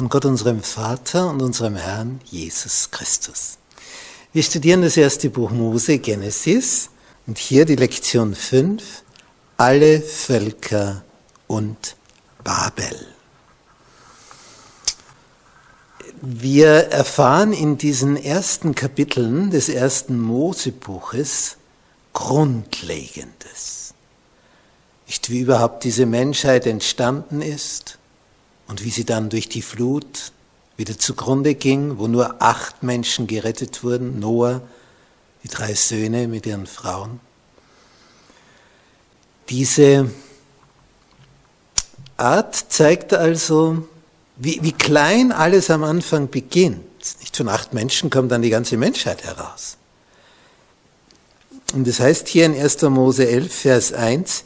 von Gott unserem Vater und unserem Herrn Jesus Christus. Wir studieren das erste Buch Mose, Genesis, und hier die Lektion 5, alle Völker und Babel. Wir erfahren in diesen ersten Kapiteln des ersten Mosebuches Grundlegendes. Nicht wie überhaupt diese Menschheit entstanden ist, und wie sie dann durch die Flut wieder zugrunde ging, wo nur acht Menschen gerettet wurden, Noah, die drei Söhne mit ihren Frauen. Diese Art zeigt also, wie, wie klein alles am Anfang beginnt. Nicht von acht Menschen kommt dann die ganze Menschheit heraus. Und das heißt hier in 1. Mose 11, Vers 1,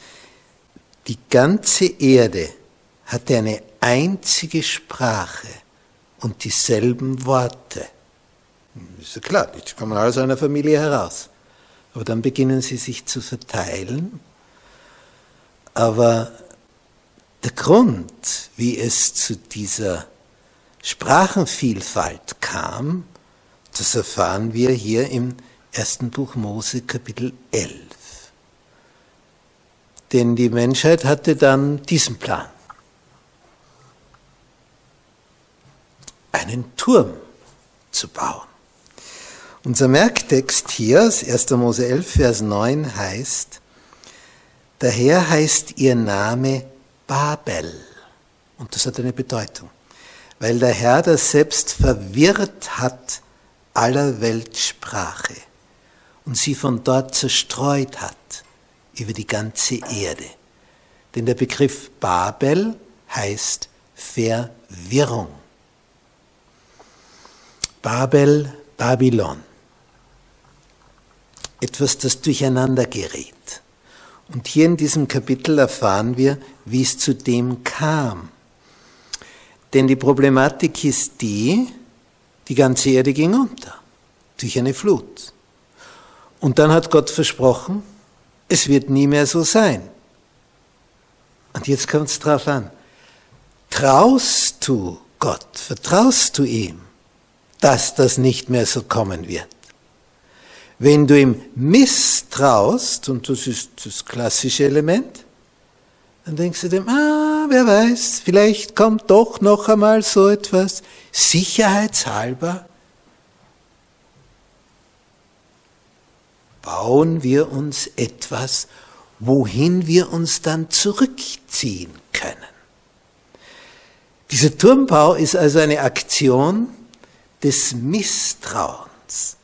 die ganze Erde hatte eine einzige Sprache und dieselben Worte. Ist ja klar, die kommen aus einer Familie heraus. Aber dann beginnen sie sich zu verteilen. Aber der Grund, wie es zu dieser Sprachenvielfalt kam, das erfahren wir hier im ersten Buch Mose Kapitel 11. Denn die Menschheit hatte dann diesen Plan. Einen Turm zu bauen. Unser Merktext hier, 1. Mose 11, Vers 9 heißt, daher heißt ihr Name Babel. Und das hat eine Bedeutung, weil der Herr das selbst verwirrt hat aller Weltsprache und sie von dort zerstreut hat über die ganze Erde. Denn der Begriff Babel heißt Verwirrung. Babel, Babylon. Etwas, das durcheinander gerät. Und hier in diesem Kapitel erfahren wir, wie es zu dem kam. Denn die Problematik ist die, die ganze Erde ging unter durch eine Flut. Und dann hat Gott versprochen, es wird nie mehr so sein. Und jetzt kommt es drauf an. Traust du Gott? Vertraust du ihm? Dass das nicht mehr so kommen wird. Wenn du ihm misstraust, und das ist das klassische Element, dann denkst du dem, ah, wer weiß, vielleicht kommt doch noch einmal so etwas, sicherheitshalber. Bauen wir uns etwas, wohin wir uns dann zurückziehen können. Dieser Turmbau ist also eine Aktion, des Misstrauens.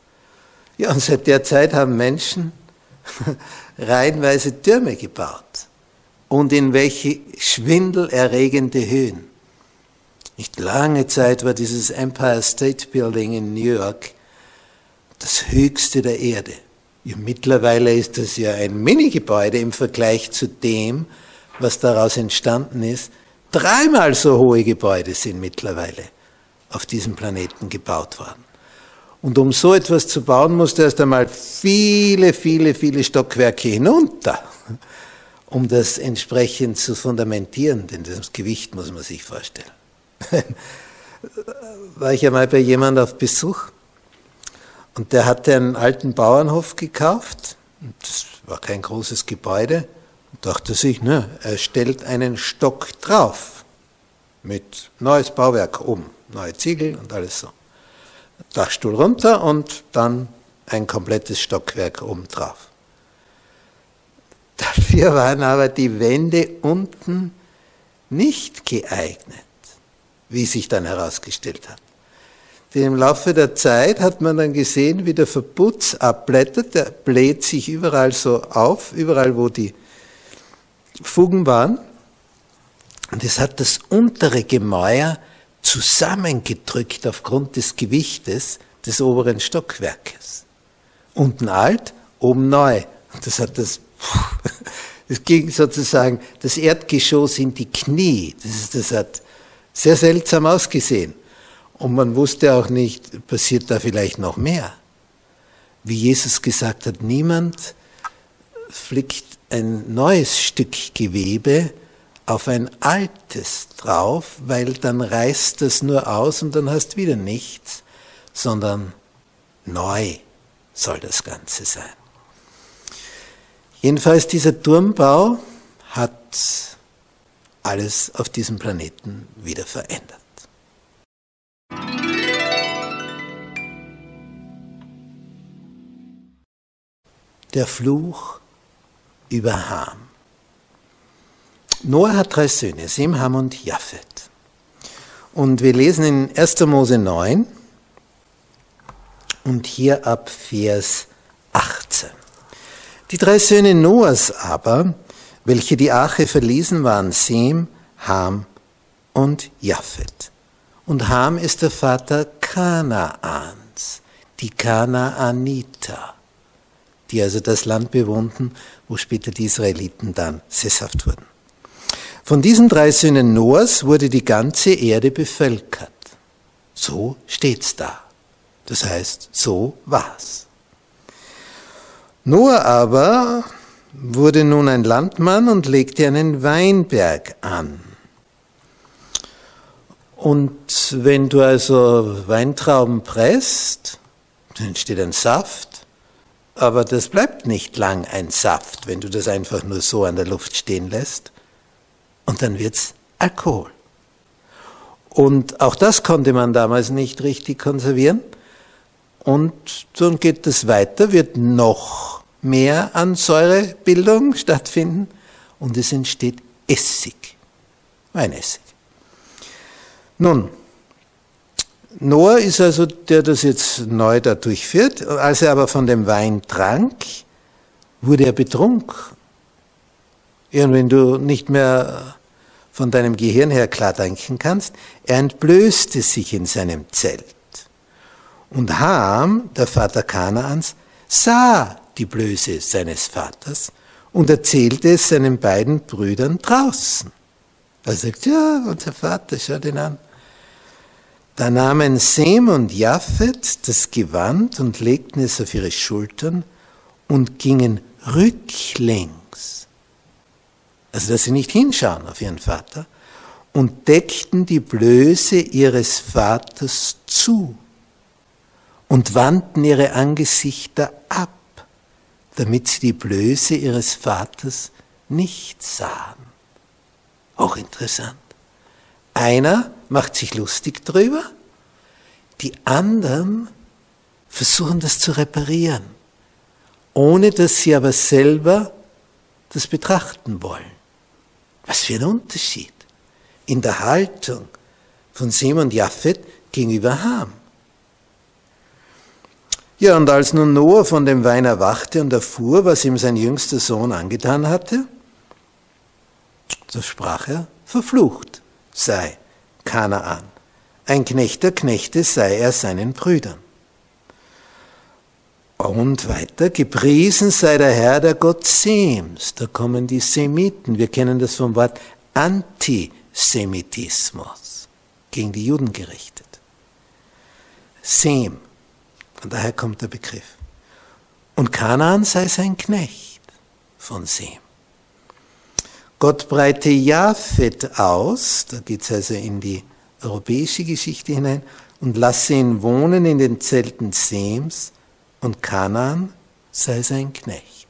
Ja, und seit der Zeit haben Menschen reihenweise Türme gebaut. Und in welche schwindelerregende Höhen. Nicht lange Zeit war dieses Empire State Building in New York das höchste der Erde. Ja, mittlerweile ist das ja ein Mini-Gebäude im Vergleich zu dem, was daraus entstanden ist. Dreimal so hohe Gebäude sind mittlerweile auf diesem Planeten gebaut worden. Und um so etwas zu bauen, musste erst einmal viele, viele, viele Stockwerke hinunter, um das entsprechend zu fundamentieren, denn das Gewicht muss man sich vorstellen. War ich einmal bei jemand auf Besuch und der hatte einen alten Bauernhof gekauft. Das war kein großes Gebäude. Und dachte sich, ne, er stellt einen Stock drauf mit neues Bauwerk um neue Ziegel und alles so. Dachstuhl runter und dann ein komplettes Stockwerk obendrauf. Dafür waren aber die Wände unten nicht geeignet, wie sich dann herausgestellt hat. Im Laufe der Zeit hat man dann gesehen, wie der Verputz abblättert, der bläht sich überall so auf, überall wo die Fugen waren. Und es hat das untere Gemäuer zusammengedrückt aufgrund des Gewichtes des oberen Stockwerkes. Unten alt, oben neu. Das hat das, das ging sozusagen das Erdgeschoss in die Knie. Das, das hat sehr seltsam ausgesehen. Und man wusste auch nicht, passiert da vielleicht noch mehr. Wie Jesus gesagt hat, niemand flickt ein neues Stück Gewebe auf ein altes drauf, weil dann reißt das nur aus und dann hast wieder nichts, sondern neu soll das Ganze sein. Jedenfalls dieser Turmbau hat alles auf diesem Planeten wieder verändert. Der Fluch über Ham. Noah hat drei Söhne, Sem, Ham und Japhet. Und wir lesen in 1. Mose 9 und hier ab Vers 18. Die drei Söhne Noahs aber, welche die Arche verließen, waren Sem, Ham und Japhet. Und Ham ist der Vater Kanaans, die Kanaaniter, die also das Land bewohnten, wo später die Israeliten dann sesshaft wurden. Von diesen drei Söhnen Noahs wurde die ganze Erde bevölkert. So steht's da. Das heißt, so war's. Noah aber wurde nun ein Landmann und legte einen Weinberg an. Und wenn du also Weintrauben presst, dann entsteht ein Saft, aber das bleibt nicht lang ein Saft, wenn du das einfach nur so an der Luft stehen lässt. Und dann wird's Alkohol. Und auch das konnte man damals nicht richtig konservieren. Und dann geht es weiter, wird noch mehr an Säurebildung stattfinden und es entsteht Essig, Weinessig. Nun, Noah ist also der, der das jetzt neu da durchführt. Als er aber von dem Wein trank, wurde er betrunken. Und wenn du nicht mehr von deinem Gehirn her klar denken kannst, er entblößte sich in seinem Zelt. Und Ham, der Vater Kanaans, sah die Blöße seines Vaters und erzählte es seinen beiden Brüdern draußen. Er sagt, ja, unser Vater, schau den an. Da nahmen Sem und Japhet das Gewand und legten es auf ihre Schultern und gingen rücklings, also dass sie nicht hinschauen auf ihren Vater, und deckten die Blöße ihres Vaters zu und wandten ihre Angesichter ab, damit sie die Blöße ihres Vaters nicht sahen. Auch interessant. Einer macht sich lustig drüber, die anderen versuchen das zu reparieren, ohne dass sie aber selber das betrachten wollen. Was für ein Unterschied in der Haltung von Sem und Japhet gegenüber Ham. Ja, und als nun Noah von dem Wein erwachte und erfuhr, was ihm sein jüngster Sohn angetan hatte, so sprach er, verflucht sei Kanaan. Ein Knecht der Knechte sei er seinen Brüdern. Und weiter, gepriesen sei der Herr, der Gott Sems. Da kommen die Semiten. Wir kennen das vom Wort Antisemitismus, gegen die Juden gerichtet. Sem, von daher kommt der Begriff. Und Kanaan sei sein Knecht von Sem. Gott breite Japhet aus, da geht es also in die europäische Geschichte hinein, und lasse ihn wohnen in den Zelten Sems, und Kanaan sei sein Knecht.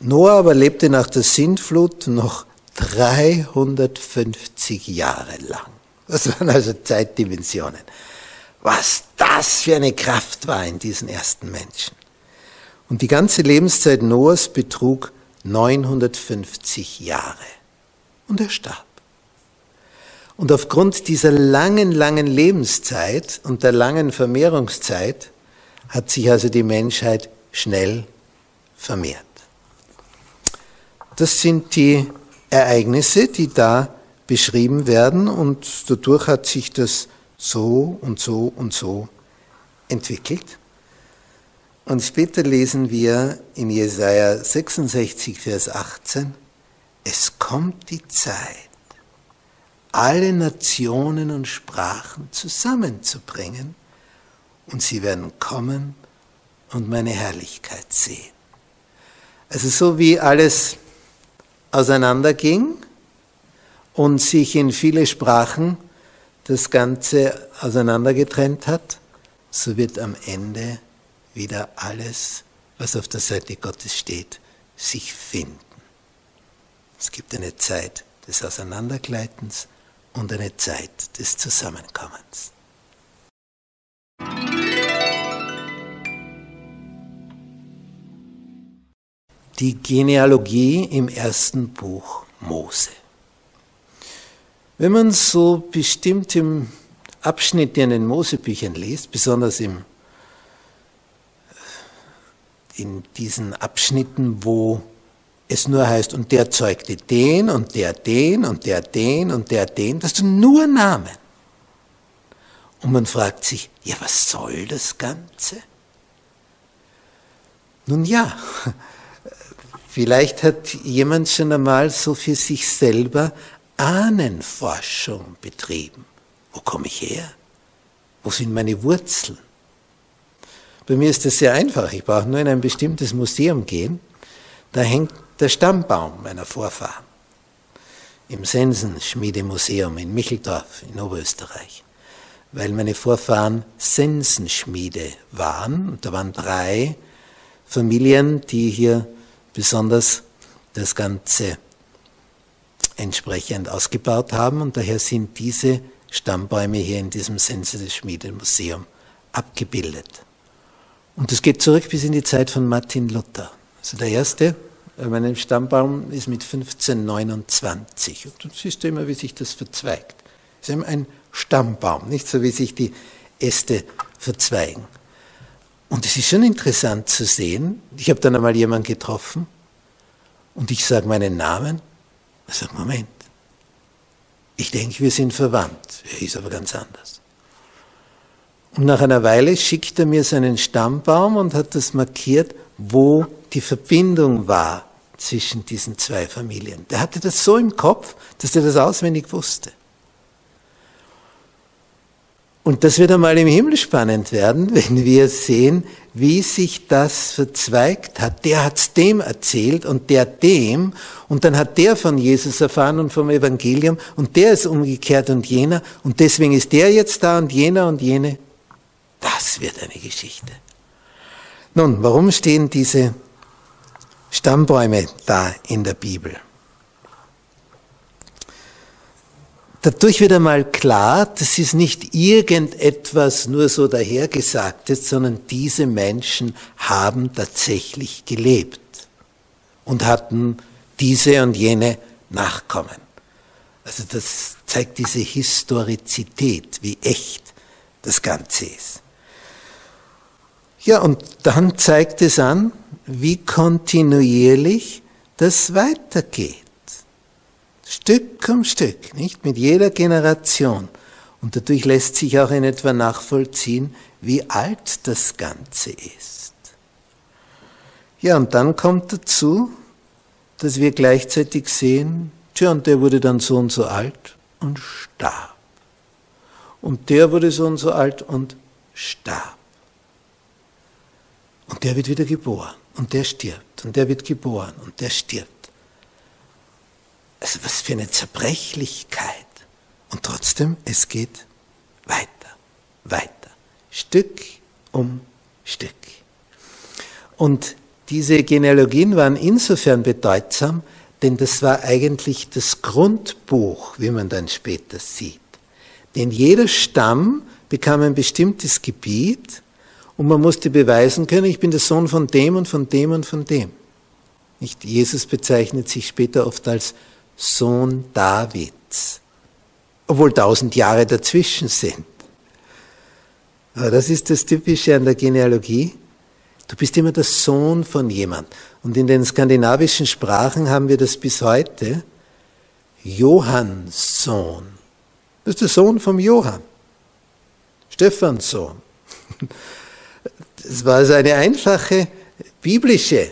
Noah aber lebte nach der Sintflut noch 350 Jahre lang. Das waren also Zeitdimensionen. Was das für eine Kraft war in diesen ersten Menschen. Und die ganze Lebenszeit Noahs betrug 950 Jahre. Und er starb. Und aufgrund dieser langen, langen Lebenszeit und der langen Vermehrungszeit hat sich also die Menschheit schnell vermehrt. Das sind die Ereignisse, die da beschrieben werden und dadurch hat sich das so und so und so entwickelt. Und später lesen wir in Jesaja 66, Vers 18, es kommt die Zeit, alle Nationen und Sprachen zusammenzubringen und sie werden kommen und meine Herrlichkeit sehen. Also so wie alles auseinanderging und sich in viele Sprachen das Ganze auseinandergetrennt hat, so wird am Ende wieder alles, was auf der Seite Gottes steht, sich finden. Es gibt eine Zeit des Auseinandergleitens und eine Zeit des Zusammenkommens. Die Genealogie im ersten Buch Mose. Wenn man so bestimmte Abschnitte in den Mosebüchern liest, besonders im, in diesen Abschnitten, wo es nur heißt, und der zeugte den und der den und der den und der den, das sind nur Namen. Und man fragt sich, ja, was soll das Ganze? Nun ja, vielleicht hat jemand schon einmal so für sich selber Ahnenforschung betrieben. Wo komme ich her? Wo sind meine Wurzeln? Bei mir ist das sehr einfach. Ich brauche nur in ein bestimmtes Museum gehen. Da hängt der Stammbaum meiner Vorfahren im Sensenschmiedemuseum in Micheldorf in Oberösterreich, weil meine Vorfahren Sensenschmiede waren. Und da waren drei Familien, die hier besonders das Ganze entsprechend ausgebaut haben. Und daher sind diese Stammbäume hier in diesem Sensenschmiedemuseum abgebildet. Und das geht zurück bis in die Zeit von Martin Luther. Also der erste äh, mein Stammbaum ist mit 1529. Und du siehst immer, wie sich das verzweigt. Es ist ein Stammbaum, nicht so wie sich die Äste verzweigen. Und es ist schon interessant zu sehen. Ich habe dann einmal jemanden getroffen und ich sage meinen Namen. Er sagt, Moment, ich denke, wir sind verwandt. Er ist aber ganz anders. Und nach einer Weile schickt er mir seinen Stammbaum und hat das markiert, wo die Verbindung war zwischen diesen zwei Familien. Der hatte das so im Kopf, dass er das auswendig wusste. Und das wird einmal im Himmel spannend werden, wenn wir sehen, wie sich das verzweigt hat. Der hat es dem erzählt und der dem und dann hat der von Jesus erfahren und vom Evangelium und der ist umgekehrt und jener und deswegen ist der jetzt da und jener und jene. Das wird eine Geschichte. Nun, warum stehen diese Stammbäume da in der Bibel. Dadurch wird einmal klar, das ist nicht irgendetwas nur so dahergesagtes, sondern diese Menschen haben tatsächlich gelebt und hatten diese und jene Nachkommen. Also das zeigt diese Historizität, wie echt das Ganze ist. Ja, und dann zeigt es an, wie kontinuierlich das weitergeht. Stück um Stück, nicht? Mit jeder Generation. Und dadurch lässt sich auch in etwa nachvollziehen, wie alt das Ganze ist. Ja, und dann kommt dazu, dass wir gleichzeitig sehen, tja, und der wurde dann so und so alt und starb. Und der wurde so und so alt und starb. Und der wird wieder geboren und der stirbt und der wird geboren und der stirbt. Also was für eine Zerbrechlichkeit. Und trotzdem, es geht weiter, weiter, Stück um Stück. Und diese Genealogien waren insofern bedeutsam, denn das war eigentlich das Grundbuch, wie man dann später sieht. Denn jeder Stamm bekam ein bestimmtes Gebiet und man musste beweisen können, ich bin der Sohn von dem und von dem und von dem. Nicht? Jesus bezeichnet sich später oft als Sohn Davids, obwohl tausend Jahre dazwischen sind. Aber das ist das Typische an der Genealogie. Du bist immer der Sohn von jemand. Und in den skandinavischen Sprachen haben wir das bis heute. Johanns Sohn. Das ist der Sohn vom Johann. Stephans Sohn. Das war also eine einfache biblische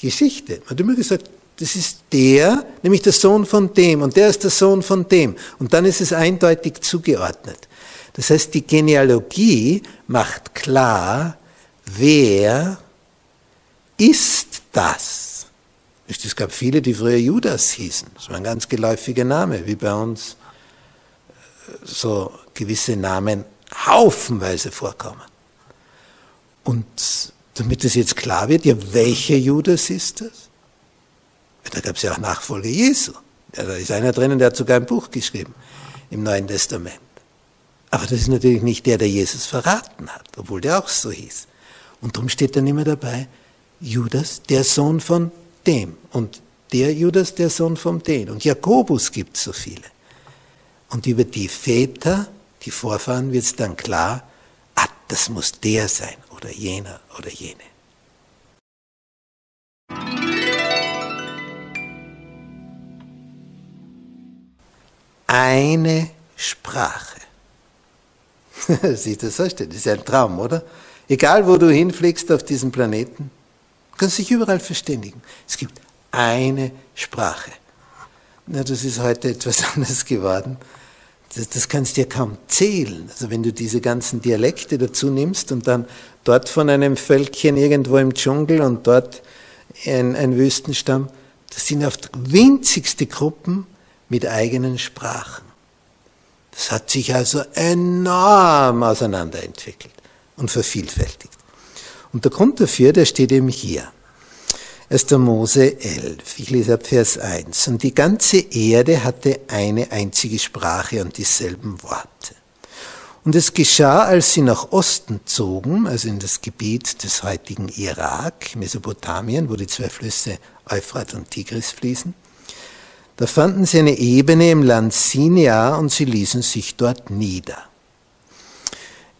Geschichte. Man hat immer gesagt, das ist der, nämlich der Sohn von dem und der ist der Sohn von dem. Und dann ist es eindeutig zugeordnet. Das heißt, die Genealogie macht klar, wer ist das? Es gab viele, die früher Judas hießen. Das war ein ganz geläufiger Name, wie bei uns äh, so gewisse Namen haufenweise vorkommen. Und damit es jetzt klar wird, ja, welcher Judas ist das? Da gab es ja auch Nachfolger Jesu. Ja, da ist einer drinnen, der hat sogar ein Buch geschrieben im Neuen Testament. Aber das ist natürlich nicht der, der Jesus verraten hat, obwohl der auch so hieß. Und darum steht dann immer dabei, Judas, der Sohn von dem. Und der Judas, der Sohn von dem. Und Jakobus gibt so viele. Und über die Väter, die Vorfahren, wird es dann klar, ah, das muss der sein oder jener oder jene. Eine Sprache. Siehst du, so steht. Das ist ein Traum, oder? Egal, wo du hinfliegst auf diesem Planeten, kannst dich überall verständigen. Es gibt eine Sprache. Na, das ist heute etwas anderes geworden das, das kannst du ja kaum zählen. Also wenn du diese ganzen Dialekte dazu nimmst und dann dort von einem Völkchen irgendwo im Dschungel und dort ein, ein Wüstenstamm, das sind oft winzigste Gruppen mit eigenen Sprachen. Das hat sich also enorm auseinanderentwickelt und vervielfältigt. Und der Grund dafür, der steht eben hier. 1. Mose 11. Ich lese ab Vers 1. Und die ganze Erde hatte eine einzige Sprache und dieselben Worte. Und es geschah, als sie nach Osten zogen, also in das Gebiet des heutigen Irak, Mesopotamien, wo die zwei Flüsse Euphrat und Tigris fließen, da fanden sie eine Ebene im Land Sinai und sie ließen sich dort nieder.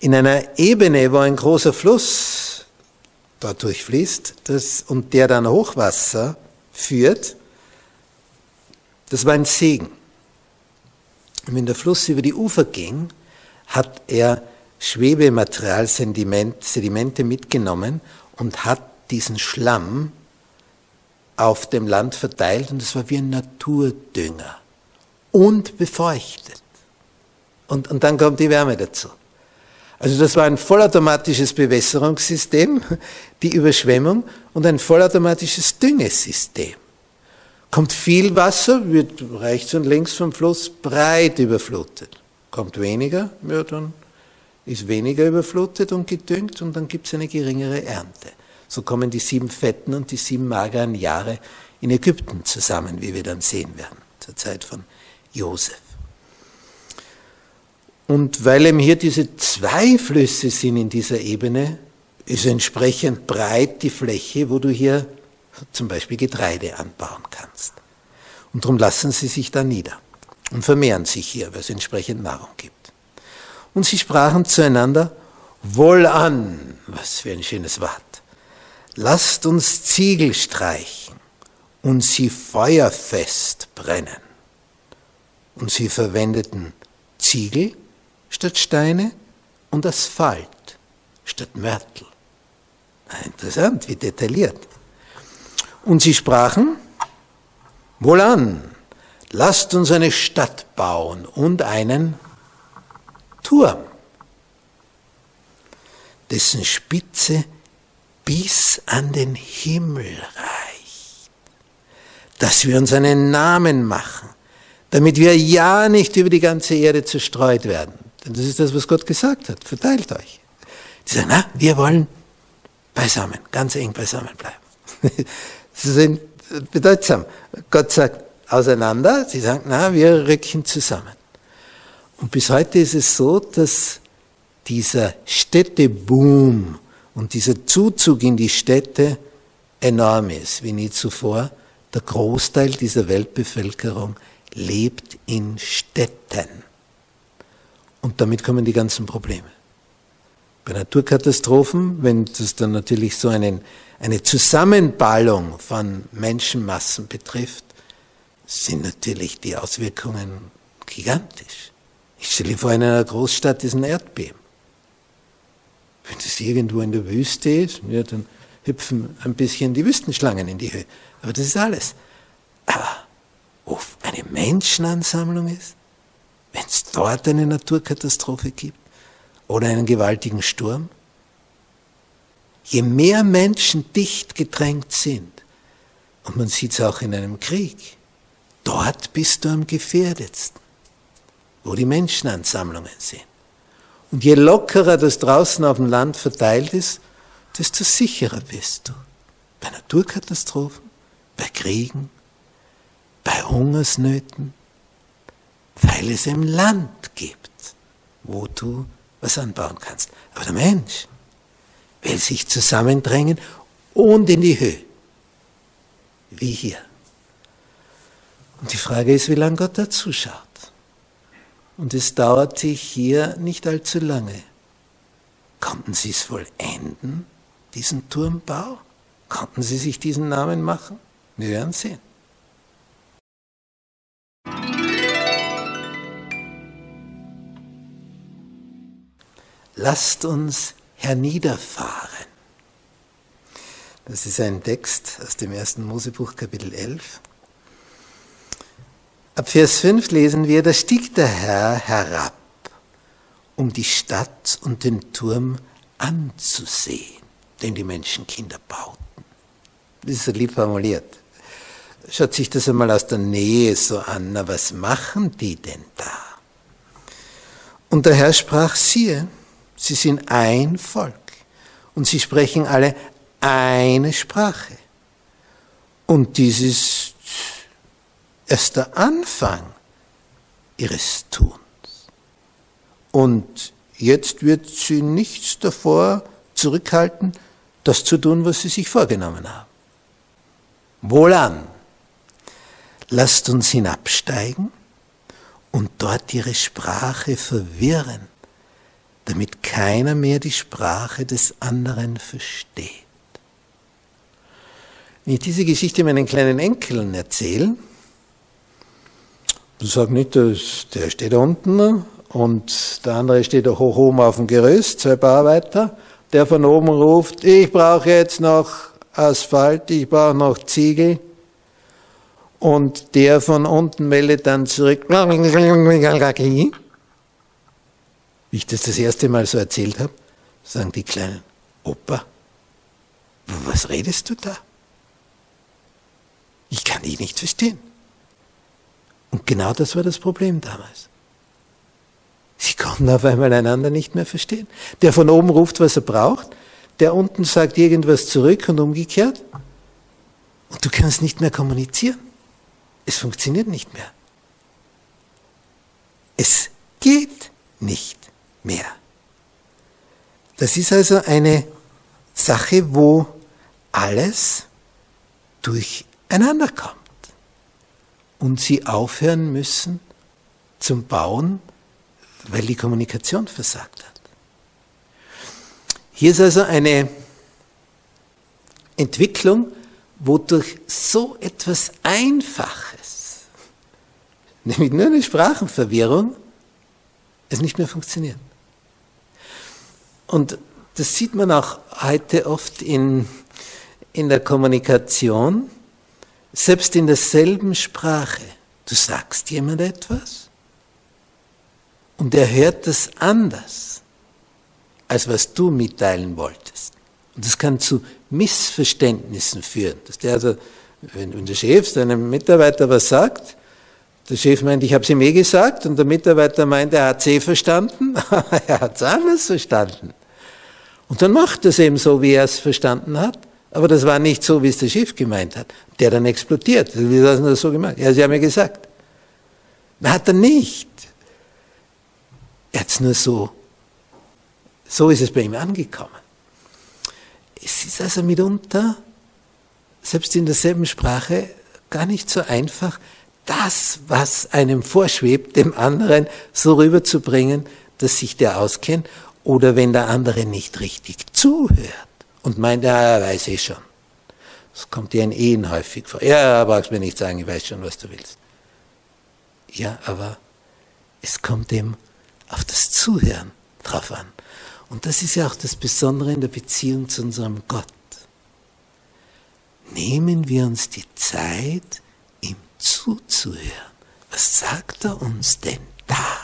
In einer Ebene, wo ein großer Fluss dort durchfließt das, und der dann Hochwasser führt, das war ein Segen. Und wenn der Fluss über die Ufer ging, hat er Schwebematerial, Sediment, Sedimente mitgenommen und hat diesen Schlamm auf dem Land verteilt und es war wie ein Naturdünger und befeuchtet. Und, und dann kommt die Wärme dazu. Also das war ein vollautomatisches Bewässerungssystem, die Überschwemmung und ein vollautomatisches Düngesystem. Kommt viel Wasser, wird rechts und links vom Fluss breit überflutet. Kommt weniger, ja, dann ist weniger überflutet und gedüngt und dann gibt es eine geringere Ernte. So kommen die sieben fetten und die sieben mageren Jahre in Ägypten zusammen, wie wir dann sehen werden, zur Zeit von Josef. Und weil eben hier diese zwei Flüsse sind in dieser Ebene, ist entsprechend breit die Fläche, wo du hier zum Beispiel Getreide anbauen kannst. Und darum lassen sie sich da nieder und vermehren sich hier, weil es entsprechend Nahrung gibt. Und sie sprachen zueinander, wohlan, was für ein schönes Wort, lasst uns Ziegel streichen und sie feuerfest brennen. Und sie verwendeten Ziegel statt Steine und Asphalt statt Mörtel. Interessant, wie detailliert. Und sie sprachen, wohlan, lasst uns eine Stadt bauen und einen Turm, dessen Spitze bis an den Himmel reicht, dass wir uns einen Namen machen, damit wir ja nicht über die ganze Erde zerstreut werden. Denn das ist das, was Gott gesagt hat. Verteilt euch. Die sagen, na, wir wollen beisammen, ganz eng beisammen bleiben. Sie sind bedeutsam. Gott sagt auseinander, sie sagen, na, wir rücken zusammen. Und bis heute ist es so, dass dieser Städteboom und dieser Zuzug in die Städte enorm ist, wie nie zuvor. Der Großteil dieser Weltbevölkerung lebt in Städten. Und damit kommen die ganzen Probleme. Bei Naturkatastrophen, wenn das dann natürlich so einen, eine Zusammenballung von Menschenmassen betrifft, sind natürlich die Auswirkungen gigantisch. Ich stelle vor, in einer Großstadt ist ein Erdbeben. Wenn das irgendwo in der Wüste ist, ja, dann hüpfen ein bisschen die Wüstenschlangen in die Höhe. Aber das ist alles. Aber wo eine Menschenansammlung ist, wenn es dort eine Naturkatastrophe gibt oder einen gewaltigen Sturm, je mehr Menschen dicht gedrängt sind, und man sieht es auch in einem Krieg, dort bist du am gefährdetsten, wo die Menschenansammlungen sind. Und je lockerer das draußen auf dem Land verteilt ist, desto sicherer bist du. Bei Naturkatastrophen, bei Kriegen, bei Hungersnöten, weil es im Land gibt, wo du was anbauen kannst. Aber der Mensch will sich zusammendrängen und in die Höhe, wie hier. Und die Frage ist, wie lange Gott da zuschaut. Und es dauerte hier nicht allzu lange. Konnten sie es vollenden, diesen Turmbau? Konnten sie sich diesen Namen machen? Wir werden sehen. Lasst uns herniederfahren. Das ist ein Text aus dem ersten Mosebuch Kapitel 11. Ab Vers 5 lesen wir, da stieg der Herr herab, um die Stadt und den Turm anzusehen, den die Menschenkinder bauten. Das ist so lieb formuliert. Schaut sich das einmal aus der Nähe so an, na was machen die denn da? Und der Herr sprach, siehe, sie sind ein Volk und sie sprechen alle eine Sprache. Und dies ist erst der Anfang ihres Tuns. Und jetzt wird sie nichts davor zurückhalten, das zu tun, was sie sich vorgenommen haben. Wohlan, lasst uns hinabsteigen und dort ihre Sprache verwirren, damit keiner mehr die Sprache des anderen versteht. Wenn ich diese Geschichte meinen kleinen Enkeln erzähle, Du sagst nicht, der steht da unten und der andere steht da hoch oben auf dem Gerüst, zwei Bauarbeiter. Der von oben ruft, ich brauche jetzt noch Asphalt, ich brauche noch Ziegel. Und der von unten meldet dann zurück, wie ich das das erste Mal so erzählt habe, sagen die Kleinen, Opa, was redest du da? Ich kann dich nicht verstehen. Und genau das war das Problem damals. Sie konnten auf einmal einander nicht mehr verstehen. Der von oben ruft, was er braucht, der unten sagt irgendwas zurück und umgekehrt. Und du kannst nicht mehr kommunizieren. Es funktioniert nicht mehr. Es geht nicht mehr. Das ist also eine Sache, wo alles durcheinander kommt und sie aufhören müssen zum Bauen, weil die Kommunikation versagt hat. Hier ist also eine Entwicklung, wodurch so etwas Einfaches, nämlich nur eine Sprachenverwirrung, es nicht mehr funktioniert. Und das sieht man auch heute oft in, in der Kommunikation, selbst in derselben Sprache. Du sagst jemand etwas und er hört das anders, als was du mitteilen wolltest. Und das kann zu Missverständnissen führen. Dass der also, wenn, der Chef seinem Mitarbeiter was sagt, der Chef meint, ich habe es ihm eh gesagt, und der Mitarbeiter meint, er hat es eh verstanden, er hat es anders verstanden. Und dann macht er es eben so, wie er es verstanden hat. Aber das war nicht so, wie es der Chef gemeint hat. Der dann explodiert. Wie hat er das so gemacht? Ja, Sie haben ja gesagt. Hat er nicht. Er hat es nur so, so ist es bei ihm angekommen. Es ist also mitunter, selbst in derselben Sprache, gar nicht so einfach, das, was einem vorschwebt, dem anderen so rüberzubringen, dass sich der auskennt, oder wenn der andere nicht richtig zuhört und meint, ja, er weiß eh schon. Das kommt dir in Ehen häufig vor. Ja, brauchst mir nicht sagen, ich weiß schon, was du willst. Ja, aber es kommt eben auf das Zuhören drauf an. Und das ist ja auch das Besondere in der Beziehung zu unserem Gott. Nehmen wir uns die Zeit, ihm zuzuhören. Was sagt er uns denn da?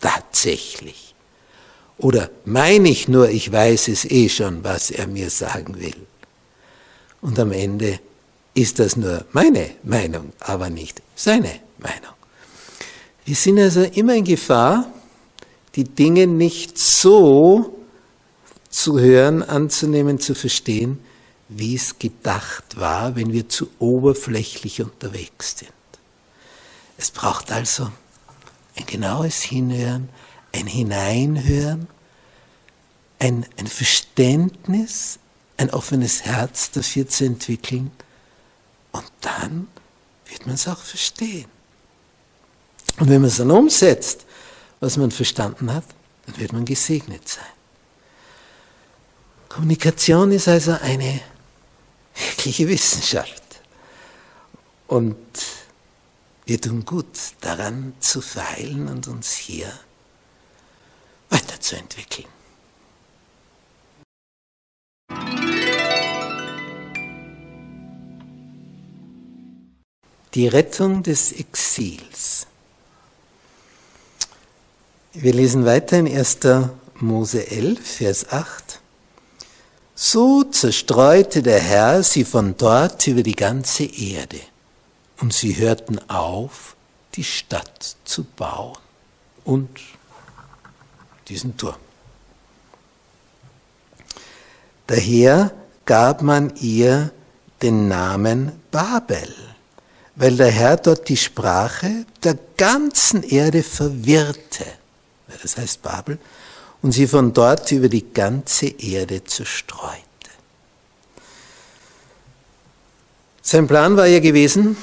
Tatsächlich. Oder meine ich nur, ich weiß es eh schon, was er mir sagen will. Und am Ende ist das nur meine Meinung, aber nicht seine Meinung. Wir sind also immer in Gefahr, die Dinge nicht so zu hören, anzunehmen, zu verstehen, wie es gedacht war, wenn wir zu oberflächlich unterwegs sind. Es braucht also ein genaues Hinhören, ein Hineinhören, ein, ein Verständnis, ein offenes Herz dafür zu entwickeln und dann wird man es auch verstehen. Und wenn man es dann umsetzt, was man verstanden hat, dann wird man gesegnet sein. Kommunikation ist also eine wirkliche Wissenschaft. Und wir tun gut daran zu feilen und uns hier weiterzuentwickeln. Die Rettung des Exils. Wir lesen weiter in 1. Mose 11, Vers 8. So zerstreute der Herr sie von dort über die ganze Erde, und sie hörten auf, die Stadt zu bauen und diesen Turm. Daher gab man ihr den Namen Babel, weil der Herr dort die Sprache der ganzen Erde verwirrte das heißt Babel, und sie von dort über die ganze Erde zerstreute. Sein Plan war ja gewesen,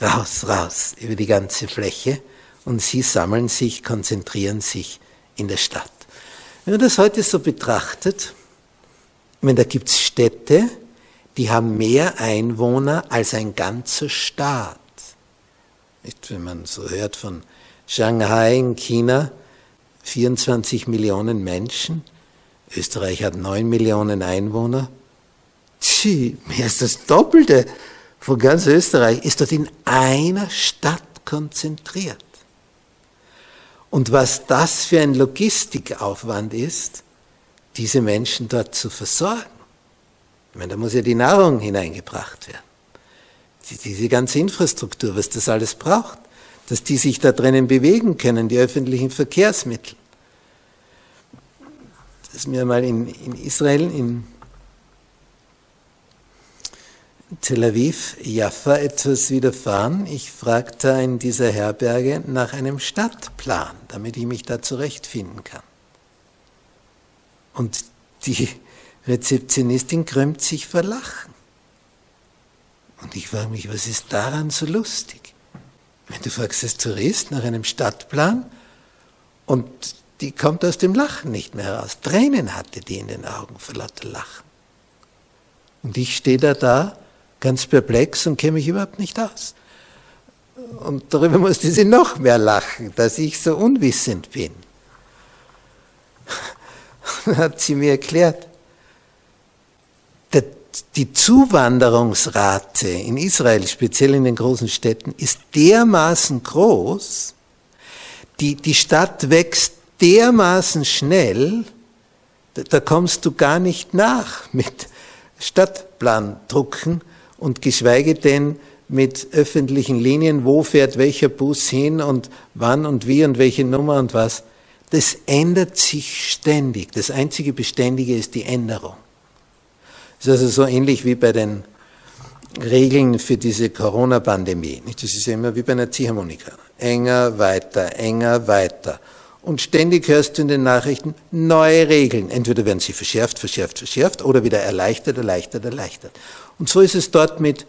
raus, raus über die ganze Fläche und sie sammeln sich, konzentrieren sich in der Stadt. Wenn man das heute so betrachtet, meine, da gibt es Städte, die haben mehr Einwohner als ein ganzer Staat. Wenn man so hört von Shanghai in China 24 Millionen Menschen. Österreich hat 9 Millionen Einwohner. Tschü, mehr als das Doppelte von ganz Österreich ist dort in einer Stadt konzentriert. Und was das für ein Logistikaufwand ist, diese Menschen dort zu versorgen. Ich meine, da muss ja die Nahrung hineingebracht werden. Diese ganze Infrastruktur, was das alles braucht dass die sich da drinnen bewegen können, die öffentlichen Verkehrsmittel. Das ist mir mal in, in Israel, in Tel Aviv, Jaffa etwas widerfahren. Ich fragte in dieser Herberge nach einem Stadtplan, damit ich mich da zurechtfinden kann. Und die Rezeptionistin krümmt sich vor Lachen. Und ich frage mich, was ist daran so lustig? Wenn du fragst als Tourist nach einem Stadtplan und die kommt aus dem Lachen nicht mehr heraus. Tränen hatte die in den Augen vor lauter Lachen. Und ich stehe da da, ganz perplex und kenne mich überhaupt nicht aus. Und darüber musste sie noch mehr lachen, dass ich so unwissend bin. Dann hat sie mir erklärt, die Zuwanderungsrate in Israel, speziell in den großen Städten, ist dermaßen groß, die, die Stadt wächst dermaßen schnell, da, da kommst du gar nicht nach mit Stadtplandrucken und geschweige denn mit öffentlichen Linien, wo fährt welcher Bus hin und wann und wie und welche Nummer und was. Das ändert sich ständig. Das einzige Beständige ist die Änderung. Das ist also so ähnlich wie bei den Regeln für diese Corona-Pandemie. Das ist ja immer wie bei einer Ziehharmonika. enger, weiter, enger, weiter. Und ständig hörst du in den Nachrichten neue Regeln. Entweder werden sie verschärft, verschärft, verschärft oder wieder erleichtert, erleichtert, erleichtert. Und so ist es dort mit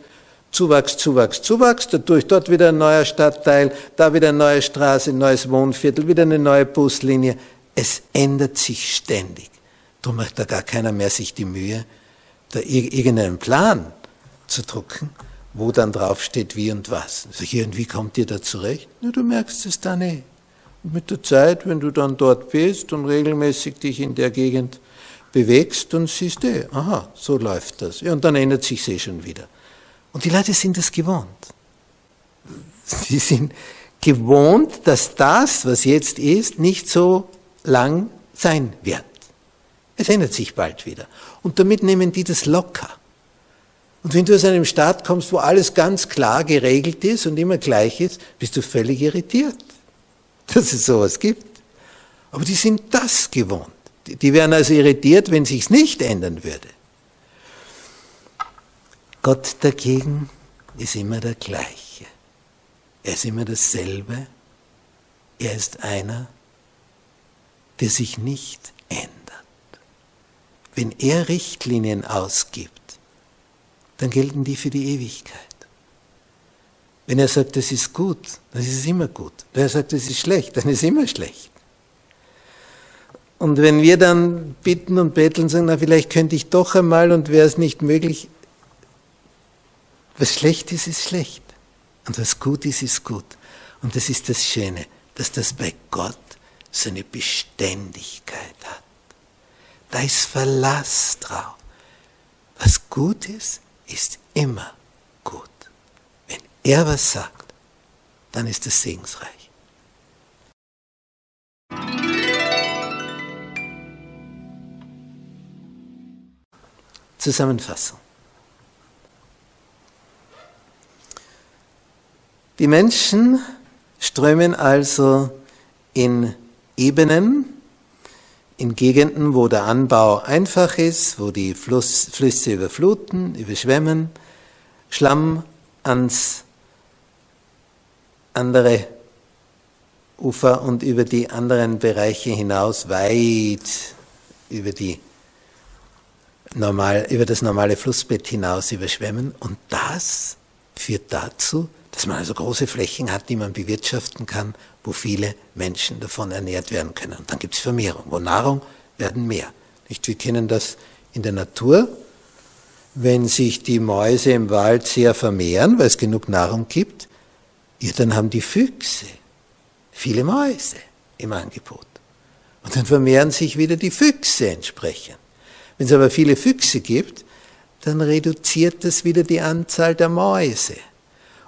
Zuwachs, Zuwachs, Zuwachs, dadurch dort wieder ein neuer Stadtteil, da wieder eine neue Straße, ein neues Wohnviertel, wieder eine neue Buslinie. Es ändert sich ständig. Darum macht da gar keiner mehr sich die Mühe, da irgendeinen Plan zu drucken, wo dann draufsteht wie und was. Also hier und wie kommt ihr da zurecht? Na, du merkst es dann eh. Und mit der Zeit, wenn du dann dort bist und regelmäßig dich in der Gegend bewegst, dann siehst du, eh, aha, so läuft das. Ja, und dann ändert sich eh schon wieder. Und die Leute sind das gewohnt. Sie sind gewohnt, dass das, was jetzt ist, nicht so lang sein wird. Es ändert sich bald wieder. Und damit nehmen die das locker. Und wenn du aus einem Staat kommst, wo alles ganz klar geregelt ist und immer gleich ist, bist du völlig irritiert dass es sowas gibt. Aber die sind das gewohnt. Die wären also irritiert, wenn sich's nicht ändern würde. Gott dagegen ist immer der gleiche. Er ist immer dasselbe. Er ist einer, der sich nicht ändert. Wenn er Richtlinien ausgibt, dann gelten die für die Ewigkeit. Wenn er sagt, das ist gut, dann ist es immer gut. Wenn er sagt, das ist schlecht, dann ist es immer schlecht. Und wenn wir dann bitten und betteln sagen, na vielleicht könnte ich doch einmal und wäre es nicht möglich, was schlecht ist, ist schlecht. Und was gut ist, ist gut. Und das ist das Schöne, dass das bei Gott seine Beständigkeit hat. Da ist Verlass drauf. Was gut ist, ist immer gut er was sagt, dann ist es segensreich. Zusammenfassung. Die Menschen strömen also in Ebenen, in Gegenden, wo der Anbau einfach ist, wo die Fluss, Flüsse überfluten, überschwemmen, Schlamm ans andere Ufer und über die anderen Bereiche hinaus weit über, die normal, über das normale Flussbett hinaus überschwemmen. Und das führt dazu, dass man also große Flächen hat, die man bewirtschaften kann, wo viele Menschen davon ernährt werden können. Und dann gibt es Vermehrung. Wo Nahrung werden mehr. Nicht? Wir kennen das in der Natur. Wenn sich die Mäuse im Wald sehr vermehren, weil es genug Nahrung gibt, ja, dann haben die Füchse viele Mäuse im Angebot. Und dann vermehren sich wieder die Füchse entsprechend. Wenn es aber viele Füchse gibt, dann reduziert das wieder die Anzahl der Mäuse.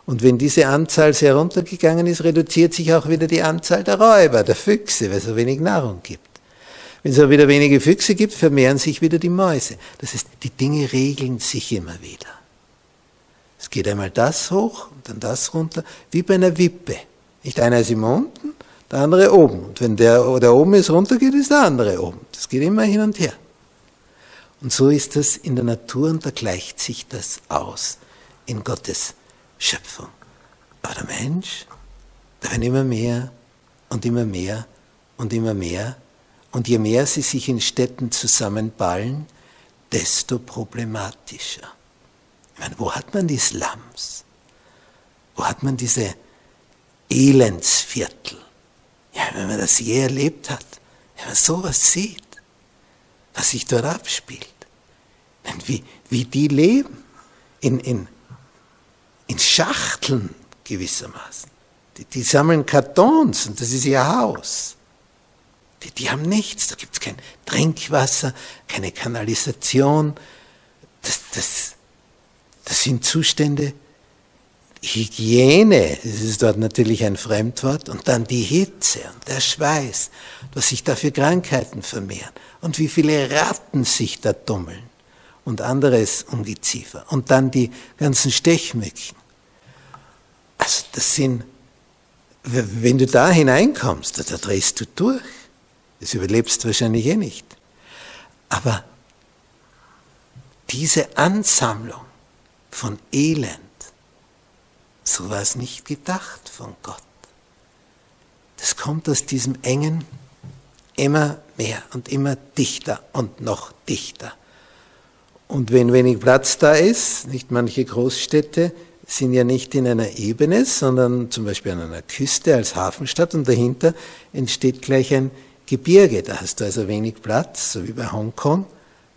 Und wenn diese Anzahl sehr runtergegangen ist, reduziert sich auch wieder die Anzahl der Räuber, der Füchse, weil es so wenig Nahrung gibt. Wenn es aber wieder wenige Füchse gibt, vermehren sich wieder die Mäuse. Das heißt, die Dinge regeln sich immer wieder. Es geht einmal das hoch und dann das runter, wie bei einer Wippe. Nicht einer ist immer unten, der andere oben. Und wenn der, der oben ist, runtergeht, ist der andere oben. Das geht immer hin und her. Und so ist das in der Natur und da gleicht sich das aus in Gottes Schöpfung. Aber der Mensch, der wird immer mehr und immer mehr und immer mehr. Und je mehr sie sich in Städten zusammenballen, desto problematischer. Ich meine, wo hat man die Slums? Wo hat man diese Elendsviertel? Ja, wenn man das je erlebt hat, wenn man sowas sieht, was sich dort abspielt, wie, wie die leben, in, in, in Schachteln gewissermaßen. Die, die sammeln Kartons und das ist ihr Haus. Die, die haben nichts, da gibt es kein Trinkwasser, keine Kanalisation. Das, das, das sind Zustände, Hygiene, das ist dort natürlich ein Fremdwort, und dann die Hitze und der Schweiß, was sich da für Krankheiten vermehren und wie viele Ratten sich da tummeln und anderes Ungeziefer und dann die ganzen Stechmücken. Also das sind, wenn du da hineinkommst, da drehst du durch. Das überlebst du wahrscheinlich eh nicht. Aber diese Ansammlung von Elend. So war es nicht gedacht von Gott. Es kommt aus diesem engen immer mehr und immer dichter und noch dichter. Und wenn wenig Platz da ist, nicht manche Großstädte sind ja nicht in einer Ebene, sondern zum Beispiel an einer Küste als Hafenstadt und dahinter entsteht gleich ein Gebirge. Da hast du also wenig Platz, so wie bei Hongkong.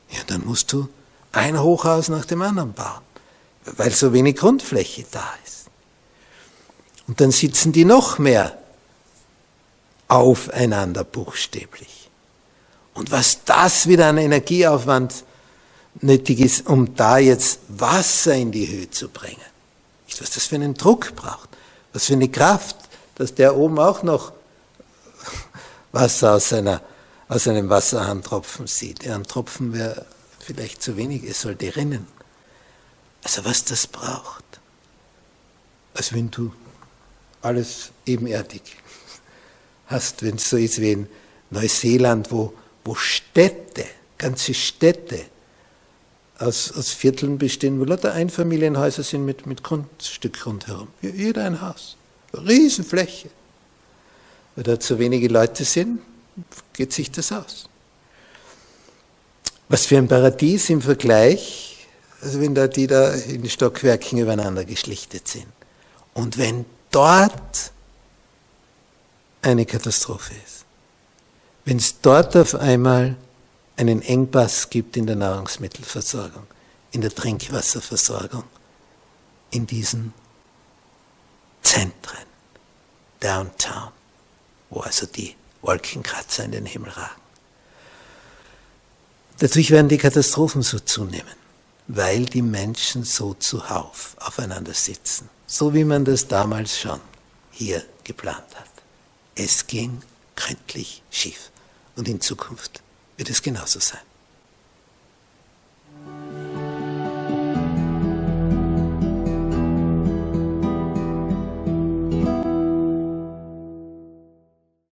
Ja, dann musst du ein Hochhaus nach dem anderen bauen, weil so wenig Grundfläche da ist. Und dann sitzen die noch mehr aufeinander buchstäblich. Und was das wieder an Energieaufwand nötig ist, um da jetzt Wasser in die Höhe zu bringen. Was das für einen Druck braucht, was für eine Kraft, dass der oben auch noch Wasser aus, seiner, aus einem Wasserhahn tropfen sieht. Ja, ein Tropfen wäre vielleicht zu wenig, es sollte rinnen. Also was das braucht. Als wenn du alles ebenerdig hast, wenn es so ist wie in Neuseeland, wo, wo Städte, ganze Städte aus, aus Vierteln bestehen, wo lauter Einfamilienhäuser sind mit, mit Grundstück rundherum. Jeder ein Haus. Riesenfläche. Weil da zu wenige Leute sind, geht sich das aus. Was für ein Paradies im Vergleich, also wenn da die da in Stockwerken übereinander geschlichtet sind. Und wenn dort eine Katastrophe ist. Wenn es dort auf einmal einen Engpass gibt in der Nahrungsmittelversorgung, in der Trinkwasserversorgung, in diesen Zentren, Downtown, wo also die Wolkenkratzer in den Himmel ragen. Dadurch werden die Katastrophen so zunehmen, weil die Menschen so zuhauf aufeinander sitzen, so wie man das damals schon hier geplant hat. Es ging gründlich schief und in Zukunft wird es genauso sein.